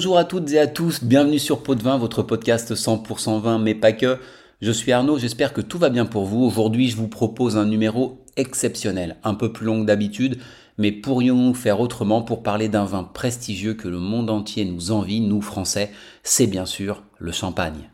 Bonjour à toutes et à tous, bienvenue sur Pot de Vin, votre podcast 100% vin, mais pas que. Je suis Arnaud, j'espère que tout va bien pour vous. Aujourd'hui, je vous propose un numéro exceptionnel, un peu plus long que d'habitude, mais pourrions-nous faire autrement pour parler d'un vin prestigieux que le monde entier nous envie, nous Français? C'est bien sûr le champagne.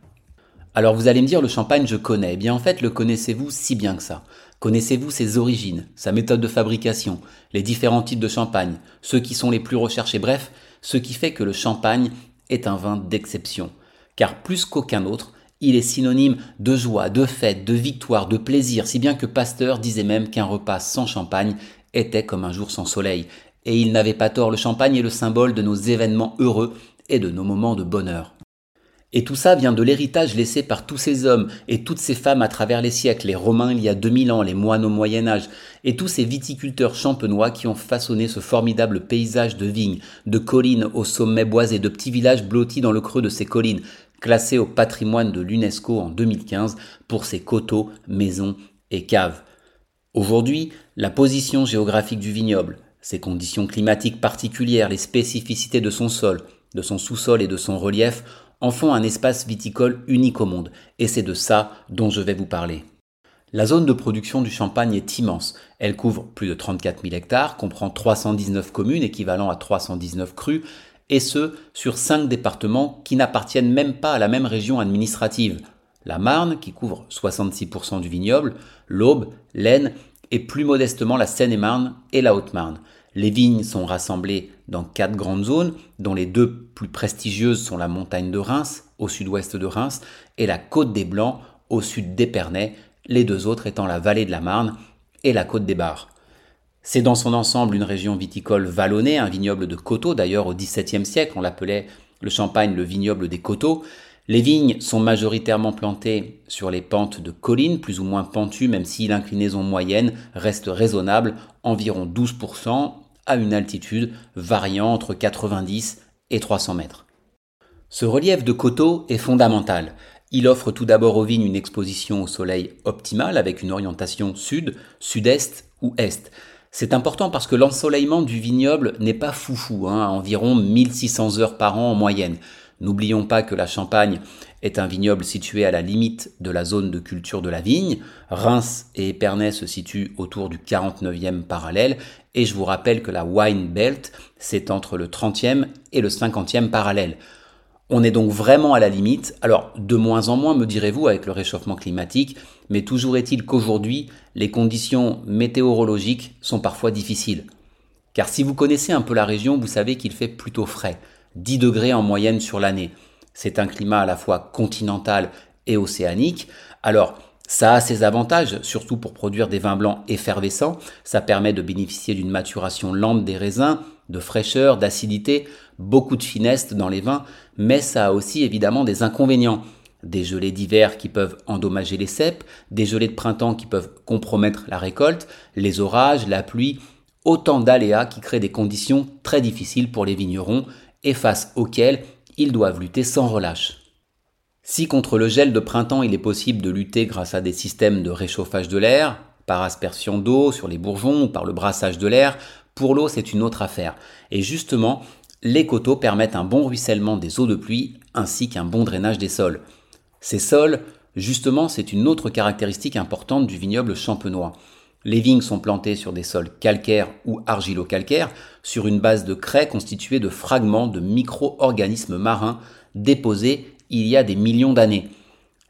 Alors vous allez me dire, le champagne, je connais. Eh bien en fait, le connaissez-vous si bien que ça? Connaissez-vous ses origines, sa méthode de fabrication, les différents types de champagne, ceux qui sont les plus recherchés, bref, ce qui fait que le champagne est un vin d'exception. Car plus qu'aucun autre, il est synonyme de joie, de fête, de victoire, de plaisir, si bien que Pasteur disait même qu'un repas sans champagne était comme un jour sans soleil. Et il n'avait pas tort, le champagne est le symbole de nos événements heureux et de nos moments de bonheur. Et tout ça vient de l'héritage laissé par tous ces hommes et toutes ces femmes à travers les siècles, les Romains il y a 2000 ans, les moines au Moyen Âge, et tous ces viticulteurs champenois qui ont façonné ce formidable paysage de vignes, de collines au sommet boisé, de petits villages blottis dans le creux de ces collines, classés au patrimoine de l'UNESCO en 2015 pour ses coteaux, maisons et caves. Aujourd'hui, la position géographique du vignoble, ses conditions climatiques particulières, les spécificités de son sol, de son sous-sol et de son relief en font un espace viticole unique au monde, et c'est de ça dont je vais vous parler. La zone de production du champagne est immense. Elle couvre plus de 34 000 hectares, comprend 319 communes équivalent à 319 crues, et ce, sur 5 départements qui n'appartiennent même pas à la même région administrative. La Marne, qui couvre 66% du vignoble, l'Aube, l'Aisne, et plus modestement la Seine-et-Marne et la Haute-Marne. Les vignes sont rassemblées dans quatre grandes zones, dont les deux plus prestigieuses sont la montagne de Reims, au sud-ouest de Reims, et la côte des Blancs, au sud d'Épernay, les deux autres étant la vallée de la Marne et la côte des Bars. C'est dans son ensemble une région viticole vallonnée, un vignoble de coteaux, d'ailleurs au XVIIe siècle on l'appelait le champagne le vignoble des coteaux. Les vignes sont majoritairement plantées sur les pentes de collines, plus ou moins pentues, même si l'inclinaison moyenne reste raisonnable, environ 12%, à une altitude variant entre 90 et 300 mètres. Ce relief de coteaux est fondamental. Il offre tout d'abord aux vignes une exposition au soleil optimale avec une orientation sud, sud-est ou est. C'est important parce que l'ensoleillement du vignoble n'est pas foufou, hein, à environ 1600 heures par an en moyenne. N'oublions pas que la Champagne est un vignoble situé à la limite de la zone de culture de la vigne. Reims et Épernay se situent autour du 49e parallèle. Et je vous rappelle que la Wine Belt, c'est entre le 30e et le 50e parallèle. On est donc vraiment à la limite. Alors, de moins en moins, me direz-vous, avec le réchauffement climatique, mais toujours est-il qu'aujourd'hui, les conditions météorologiques sont parfois difficiles. Car si vous connaissez un peu la région, vous savez qu'il fait plutôt frais. 10 degrés en moyenne sur l'année. C'est un climat à la fois continental et océanique. Alors, ça a ses avantages, surtout pour produire des vins blancs effervescents. Ça permet de bénéficier d'une maturation lente des raisins, de fraîcheur, d'acidité, beaucoup de finesse dans les vins, mais ça a aussi évidemment des inconvénients. Des gelées d'hiver qui peuvent endommager les cèpes, des gelées de printemps qui peuvent compromettre la récolte, les orages, la pluie, autant d'aléas qui créent des conditions très difficiles pour les vignerons et face auxquels ils doivent lutter sans relâche. Si contre le gel de printemps il est possible de lutter grâce à des systèmes de réchauffage de l'air, par aspersion d'eau sur les bourgeons ou par le brassage de l'air, pour l'eau c'est une autre affaire. Et justement, les coteaux permettent un bon ruissellement des eaux de pluie ainsi qu'un bon drainage des sols. Ces sols, justement, c'est une autre caractéristique importante du vignoble champenois. Les vignes sont plantées sur des sols calcaires ou argilo-calcaires, sur une base de craie constituée de fragments de micro-organismes marins déposés il y a des millions d'années.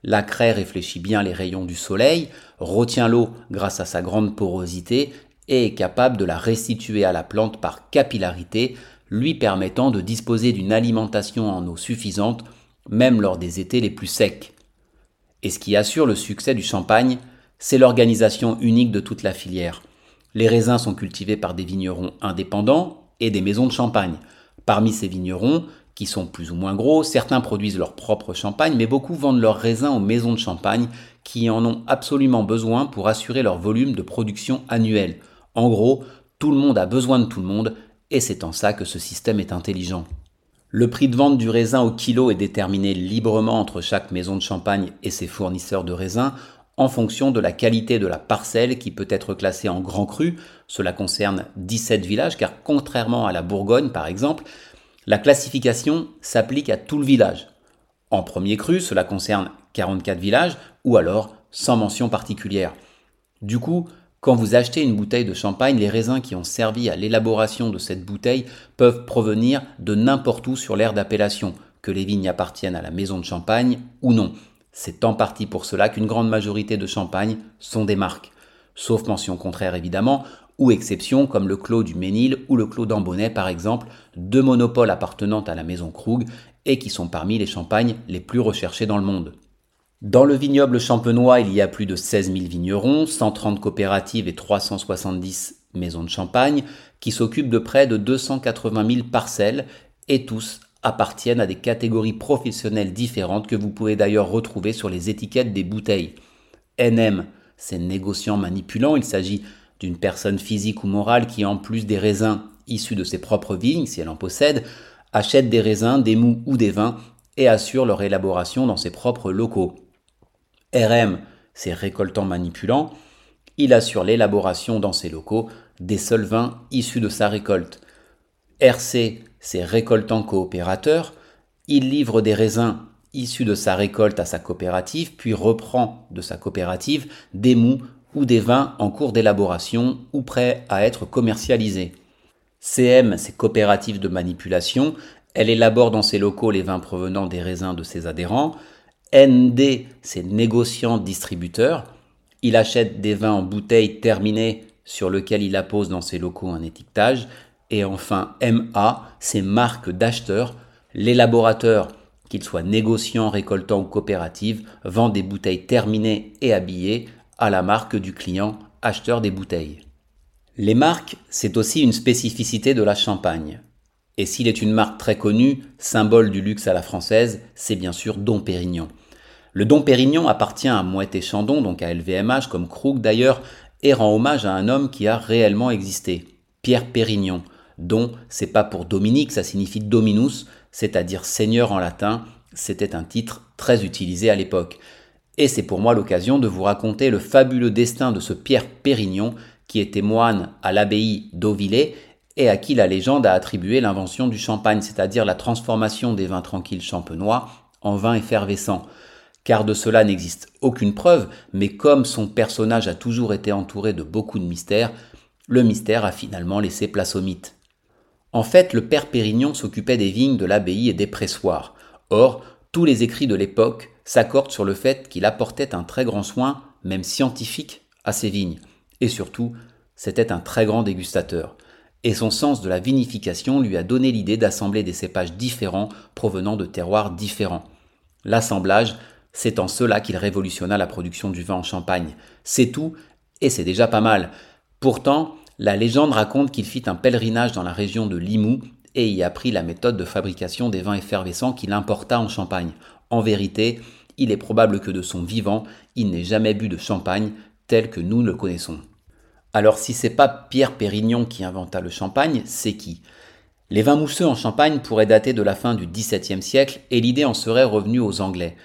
La craie réfléchit bien les rayons du soleil, retient l'eau grâce à sa grande porosité et est capable de la restituer à la plante par capillarité, lui permettant de disposer d'une alimentation en eau suffisante, même lors des étés les plus secs. Et ce qui assure le succès du champagne, c'est l'organisation unique de toute la filière. Les raisins sont cultivés par des vignerons indépendants et des maisons de champagne. Parmi ces vignerons, qui sont plus ou moins gros, certains produisent leur propre champagne, mais beaucoup vendent leurs raisins aux maisons de champagne qui en ont absolument besoin pour assurer leur volume de production annuel. En gros, tout le monde a besoin de tout le monde, et c'est en ça que ce système est intelligent. Le prix de vente du raisin au kilo est déterminé librement entre chaque maison de champagne et ses fournisseurs de raisins en fonction de la qualité de la parcelle qui peut être classée en grand cru. Cela concerne 17 villages car contrairement à la Bourgogne par exemple, La classification s'applique à tout le village. En premier cru, cela concerne 44 villages, ou alors sans mention particulière. Du coup, quand vous achetez une bouteille de champagne, les raisins qui ont servi à l'élaboration de cette bouteille peuvent provenir de n'importe où sur l'aire d'appellation, que les vignes appartiennent à la maison de champagne ou non. C'est en partie pour cela qu'une grande majorité de champagnes sont des marques, sauf mention contraire évidemment, ou exceptions comme le Clos du Ménil ou le Clos d'Ambonnet par exemple, deux monopoles appartenant à la maison Krug et qui sont parmi les champagnes les plus recherchés dans le monde. Dans le vignoble champenois, il y a plus de 16 000 vignerons, 130 coopératives et 370 maisons de champagne qui s'occupent de près de 280 000 parcelles et tous appartiennent à des catégories professionnelles différentes que vous pouvez d'ailleurs retrouver sur les étiquettes des bouteilles. NM, c'est négociant manipulant, il s'agit d'une personne physique ou morale qui, en plus des raisins issus de ses propres vignes, si elle en possède, achète des raisins, des mous ou des vins et assure leur élaboration dans ses propres locaux. RM, c'est récoltant manipulant, il assure l'élaboration dans ses locaux des seuls vins issus de sa récolte. RC, c'est récoltant coopérateur, il livre des raisins issus de sa récolte à sa coopérative, puis reprend de sa coopérative des mous ou des vins en cours d'élaboration ou prêts à être commercialisés. CM, c'est coopérative de manipulation, elle élabore dans ses locaux les vins provenant des raisins de ses adhérents. ND, c'est négociant distributeur, il achète des vins en bouteilles terminées sur lesquels il appose dans ses locaux un étiquetage. Et enfin, MA, c'est marque d'acheteur, l'élaborateur qu'il soit négociant, récoltant ou coopérative, vend des bouteilles terminées et habillées à la marque du client acheteur des bouteilles. Les marques, c'est aussi une spécificité de la Champagne. Et s'il est une marque très connue, symbole du luxe à la française, c'est bien sûr Dom Pérignon. Le Dom Pérignon appartient à Moët et Chandon, donc à LVMH, comme Krug d'ailleurs, et rend hommage à un homme qui a réellement existé, Pierre Pérignon, dont c'est pas pour Dominique, ça signifie Dominus, c'est-à-dire seigneur en latin, c'était un titre très utilisé à l'époque. Et c'est pour moi l'occasion de vous raconter le fabuleux destin de ce Pierre Pérignon, qui était moine à l'abbaye d'Auvillers et à qui la légende a attribué l'invention du champagne, c'est-à-dire la transformation des vins tranquilles champenois en vins effervescents. Car de cela n'existe aucune preuve, mais comme son personnage a toujours été entouré de beaucoup de mystères, le mystère a finalement laissé place au mythe. En fait, le père Pérignon s'occupait des vignes de l'abbaye et des pressoirs. Or, tous les écrits de l'époque s'accordent sur le fait qu'il apportait un très grand soin, même scientifique, à ses vignes. Et surtout, c'était un très grand dégustateur. Et son sens de la vinification lui a donné l'idée d'assembler des cépages différents provenant de terroirs différents. L'assemblage, c'est en cela qu'il révolutionna la production du vin en Champagne. C'est tout, et c'est déjà pas mal. Pourtant, la légende raconte qu'il fit un pèlerinage dans la région de Limoux et y apprit la méthode de fabrication des vins effervescents qu'il importa en Champagne. En vérité, il est probable que de son vivant, il n'ait jamais bu de champagne tel que nous le connaissons. Alors si c'est pas Pierre Pérignon qui inventa le champagne, c'est qui? Les vins mousseux en Champagne pourraient dater de la fin du XVIIe siècle et l'idée en serait revenue aux Anglais.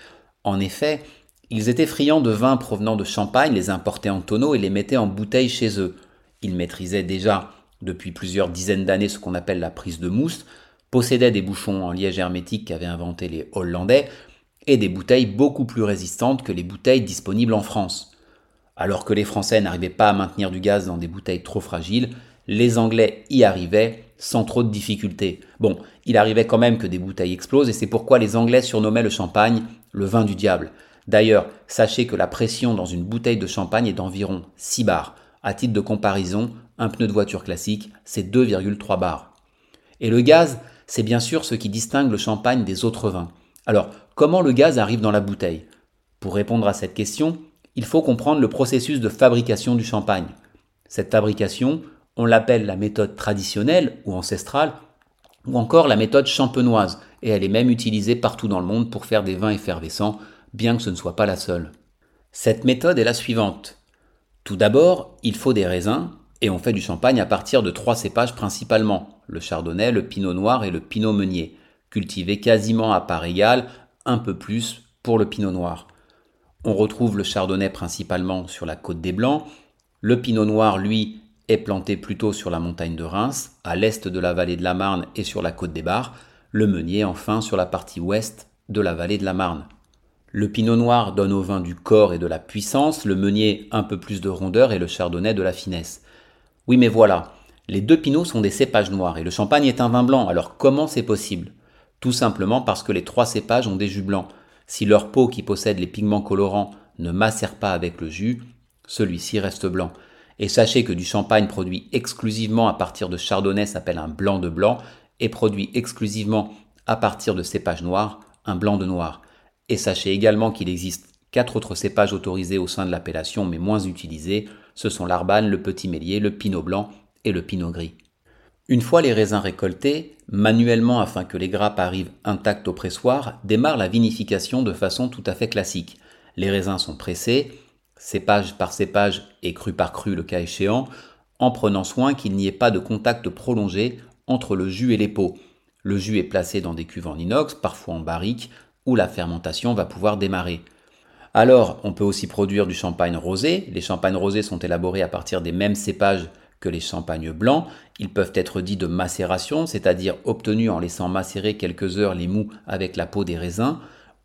En effet, ils étaient friands de vins provenant de Champagne, les importaient en tonneaux et les mettaient en bouteilles chez eux. Ils maîtrisaient déjà depuis plusieurs dizaines d'années ce qu'on appelle la prise de mousse, possédaient des bouchons en liège hermétique qu'avaient inventés les Hollandais, et des bouteilles beaucoup plus résistantes que les bouteilles disponibles en France. Alors que les Français n'arrivaient pas à maintenir du gaz dans des bouteilles trop fragiles, les Anglais y arrivaient sans trop de difficultés. Bon, il arrivait quand même que des bouteilles explosent et c'est pourquoi les Anglais surnommaient le champagne le vin du diable. D'ailleurs, sachez que la pression dans une bouteille de champagne est d'environ 6 bars. À titre de comparaison, un pneu de voiture classique, c'est 2,3 bars. Et le gaz, c'est bien sûr ce qui distingue le champagne des autres vins. Alors, comment le gaz arrive dans la bouteille? Pour répondre à cette question, il faut comprendre le processus de fabrication du champagne. Cette fabrication, on l'appelle la méthode traditionnelle ou ancestrale, ou encore la méthode champenoise, et elle est même utilisée partout dans le monde pour faire des vins effervescents, bien que ce ne soit pas la seule. Cette méthode est la suivante. Tout d'abord, il faut des raisins, et on fait du champagne à partir de trois cépages principalement, le chardonnay, le pinot noir et le pinot meunier, cultivés quasiment à part égale, un peu plus pour le pinot noir. On retrouve le chardonnay principalement sur la côte des Blancs, le pinot noir, lui, est planté plutôt sur la montagne de Reims, à l'est de la vallée de la Marne et sur la côte des Bars, le meunier enfin sur la partie ouest de la vallée de la Marne. Le pinot noir donne au vin du corps et de la puissance, le meunier un peu plus de rondeur et le chardonnay de la finesse. Oui mais voilà, les deux pinots sont des cépages noirs et le champagne est un vin blanc, alors comment c'est possible? Tout simplement parce que les trois cépages ont des jus blancs. Si leur peau qui possède les pigments colorants ne macère pas avec le jus, celui-ci reste blanc. Et sachez que du champagne produit exclusivement à partir de chardonnay s'appelle un blanc de blanc et produit exclusivement à partir de cépages noirs un blanc de noir. Et sachez également qu'il existe quatre autres cépages autorisés au sein de l'appellation mais moins utilisés, ce sont l'arbane, le petit mélier, le pinot blanc et le pinot gris. Une fois les raisins récoltés, manuellement afin que les grappes arrivent intactes au pressoir, démarre la vinification de façon tout à fait classique. Les raisins sont pressés, cépage par cépage et cru par cru le cas échéant, en prenant soin qu'il n'y ait pas de contact prolongé entre le jus et les peaux. Le jus est placé dans des cuves en inox, parfois en barrique, où la fermentation va pouvoir démarrer. Alors, on peut aussi produire du champagne rosé. Les champagnes rosés sont élaborés à partir des mêmes cépages que les champagnes blancs. Ils peuvent être dits de macération, c'est-à-dire obtenus en laissant macérer quelques heures les mous avec la peau des raisins,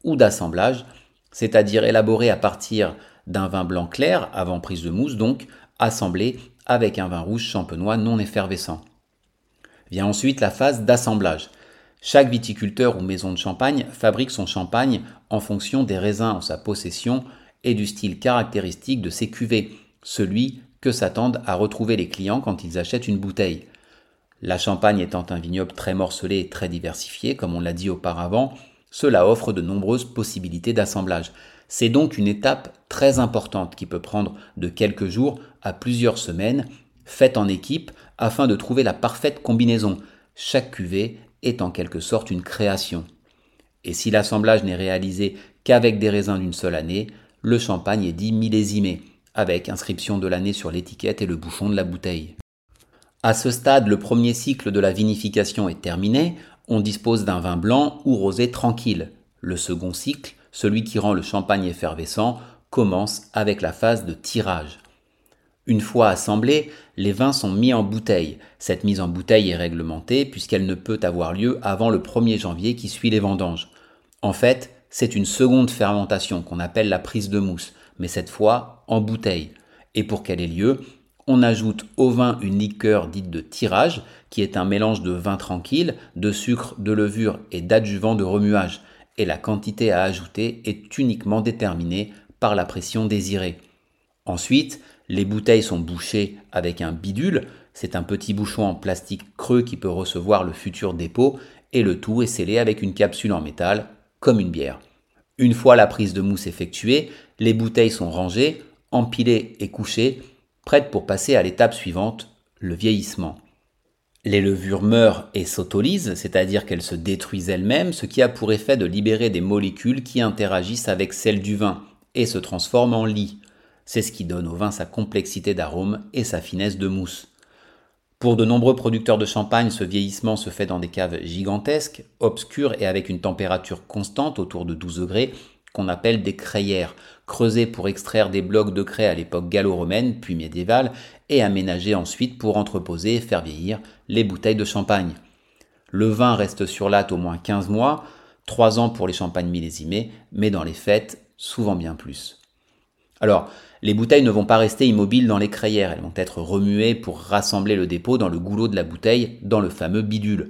ou d'assemblage, c'est-à-dire élaborés à partir d'un vin blanc clair, avant prise de mousse donc, assemblé avec un vin rouge champenois non effervescent. Vient ensuite la phase d'assemblage. Chaque viticulteur ou maison de champagne fabrique son champagne en fonction des raisins en sa possession et du style caractéristique de ses cuvées, celui que s'attendent à retrouver les clients quand ils achètent une bouteille. La Champagne étant un vignoble très morcelé et très diversifié, comme on l'a dit auparavant, cela offre de nombreuses possibilités d'assemblage. C'est donc une étape très importante qui peut prendre de quelques jours à plusieurs semaines, faite en équipe afin de trouver la parfaite combinaison. Chaque cuvée est en quelque sorte une création. Et si l'assemblage n'est réalisé qu'avec des raisins d'une seule année, le champagne est dit millésimé avec inscription de l'année sur l'étiquette et le bouchon de la bouteille. À ce stade, le premier cycle de la vinification est terminé, on dispose d'un vin blanc ou rosé tranquille. Le second cycle, celui qui rend le champagne effervescent, commence avec la phase de tirage. Une fois assemblés, les vins sont mis en bouteille. Cette mise en bouteille est réglementée puisqu'elle ne peut avoir lieu avant le 1er janvier qui suit les vendanges. En fait, c'est une seconde fermentation qu'on appelle la prise de mousse mais cette fois en bouteille. Et pour qu'elle ait lieu, on ajoute au vin une liqueur dite de tirage, qui est un mélange de vin tranquille, de sucre, de levure et d'adjuvant de remuage, et la quantité à ajouter est uniquement déterminée par la pression désirée. Ensuite, les bouteilles sont bouchées avec un bidule, c'est un petit bouchon en plastique creux qui peut recevoir le futur dépôt, et le tout est scellé avec une capsule en métal, comme une bière. Une fois la prise de mousse effectuée, les bouteilles sont rangées, empilées et couchées, prêtes pour passer à l'étape suivante, le vieillissement. Les levures meurent et s'autolisent, c'est-à-dire qu'elles se détruisent elles-mêmes, ce qui a pour effet de libérer des molécules qui interagissent avec celles du vin et se transforment en lit. C'est ce qui donne au vin sa complexité d'arôme et sa finesse de mousse. Pour de nombreux producteurs de champagne, ce vieillissement se fait dans des caves gigantesques, obscures et avec une température constante autour de 12 degrés, qu'on appelle des crayères, creusées pour extraire des blocs de craie à l'époque gallo-romaine puis médiévale et aménagées ensuite pour entreposer et faire vieillir les bouteilles de champagne. Le vin reste sur latte au moins 15 mois, 3 ans pour les champagnes millésimées, mais dans les fêtes, souvent bien plus. Alors, les bouteilles ne vont pas rester immobiles dans les crayères, elles vont être remuées pour rassembler le dépôt dans le goulot de la bouteille, dans le fameux bidule.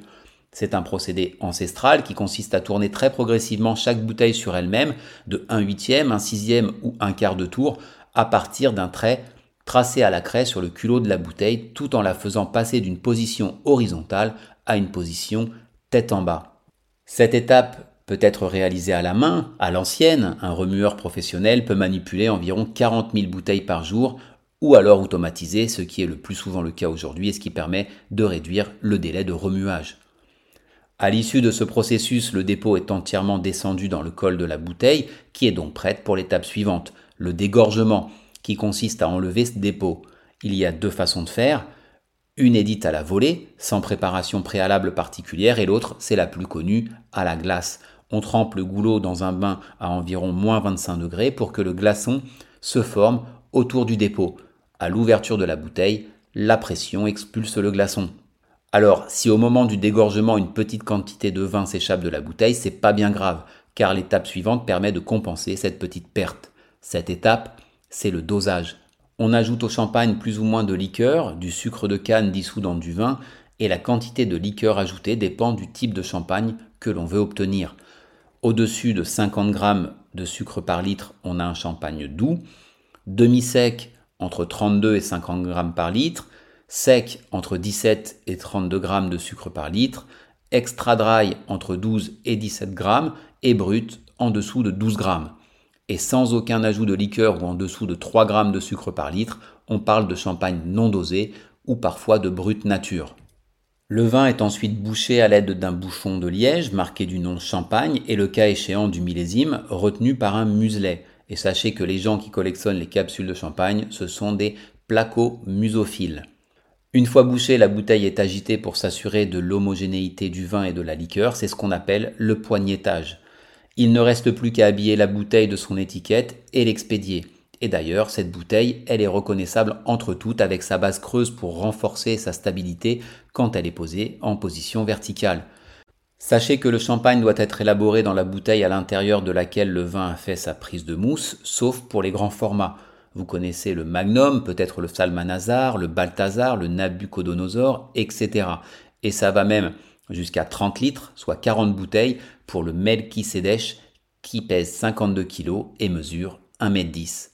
C'est un procédé ancestral qui consiste à tourner très progressivement chaque bouteille sur elle-même, de 1 huitième, un sixième ou un quart de tour, à partir d'un trait tracé à la craie sur le culot de la bouteille, tout en la faisant passer d'une position horizontale à une position tête en bas. Cette étape peut être réalisé à la main, à l'ancienne, un remueur professionnel peut manipuler environ 40 000 bouteilles par jour, ou alors automatiser, ce qui est le plus souvent le cas aujourd'hui et ce qui permet de réduire le délai de remuage. À l'issue de ce processus, le dépôt est entièrement descendu dans le col de la bouteille, qui est donc prête pour l'étape suivante, le dégorgement, qui consiste à enlever ce dépôt. Il y a deux façons de faire, une édite à la volée, sans préparation préalable particulière, et l'autre, c'est la plus connue, à la glace. On trempe le goulot dans un bain à environ moins 25 degrés pour que le glaçon se forme autour du dépôt. À l'ouverture de la bouteille, la pression expulse le glaçon. Alors, si au moment du dégorgement une petite quantité de vin s'échappe de la bouteille, c'est pas bien grave, car l'étape suivante permet de compenser cette petite perte. Cette étape, c'est le dosage. On ajoute au champagne plus ou moins de liqueur, du sucre de canne dissous dans du vin, et la quantité de liqueur ajoutée dépend du type de champagne que l'on veut obtenir. Au-dessus de 50 g de sucre par litre, on a un champagne doux, demi-sec entre 32 et 50 g par litre, sec entre 17 et 32 g de sucre par litre, extra dry entre 12 et 17 g et brut en dessous de 12 g. Et sans aucun ajout de liqueur ou en dessous de 3 g de sucre par litre, on parle de champagne non dosé ou parfois de brut nature. Le vin est ensuite bouché à l'aide d'un bouchon de liège marqué du nom champagne et le cas échéant du millésime retenu par un muselet. Et sachez que les gens qui collectionnent les capsules de champagne, ce sont des placo-musophiles. Une fois bouchée, la bouteille est agitée pour s'assurer de l'homogénéité du vin et de la liqueur, c'est ce qu'on appelle le poignettage. Il ne reste plus qu'à habiller la bouteille de son étiquette et l'expédier. Et d'ailleurs, cette bouteille, elle est reconnaissable entre toutes avec sa base creuse pour renforcer sa stabilité quand elle est posée en position verticale. Sachez que le champagne doit être élaboré dans la bouteille à l'intérieur de laquelle le vin a fait sa prise de mousse, sauf pour les grands formats. Vous connaissez le Magnum, peut-être le Salmanazar, le Balthazar, le Nabucodonosor, etc. Et ça va même jusqu'à 30 litres, soit 40 bouteilles, pour le Melchisedech qui pèse 52 kg et mesure 1m10.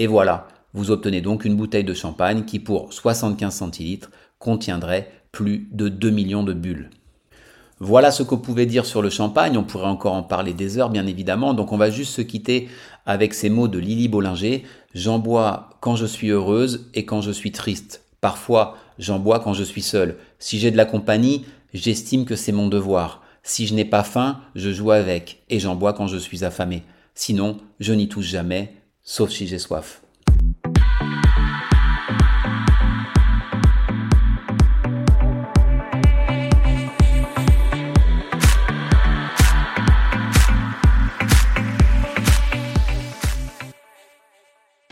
Et voilà, vous obtenez donc une bouteille de champagne qui pour 75 centilitres contiendrait plus de 2 millions de bulles. Voilà ce qu'on pouvait dire sur le champagne, on pourrait encore en parler des heures bien évidemment, donc on va juste se quitter avec ces mots de Lily Bollinger, j'en bois quand je suis heureuse et quand je suis triste. Parfois, j'en bois quand je suis seule. Si j'ai de la compagnie, j'estime que c'est mon devoir. Si je n'ai pas faim, je joue avec et j'en bois quand je suis affamé. Sinon, je n'y touche jamais sauf si j'ai soif.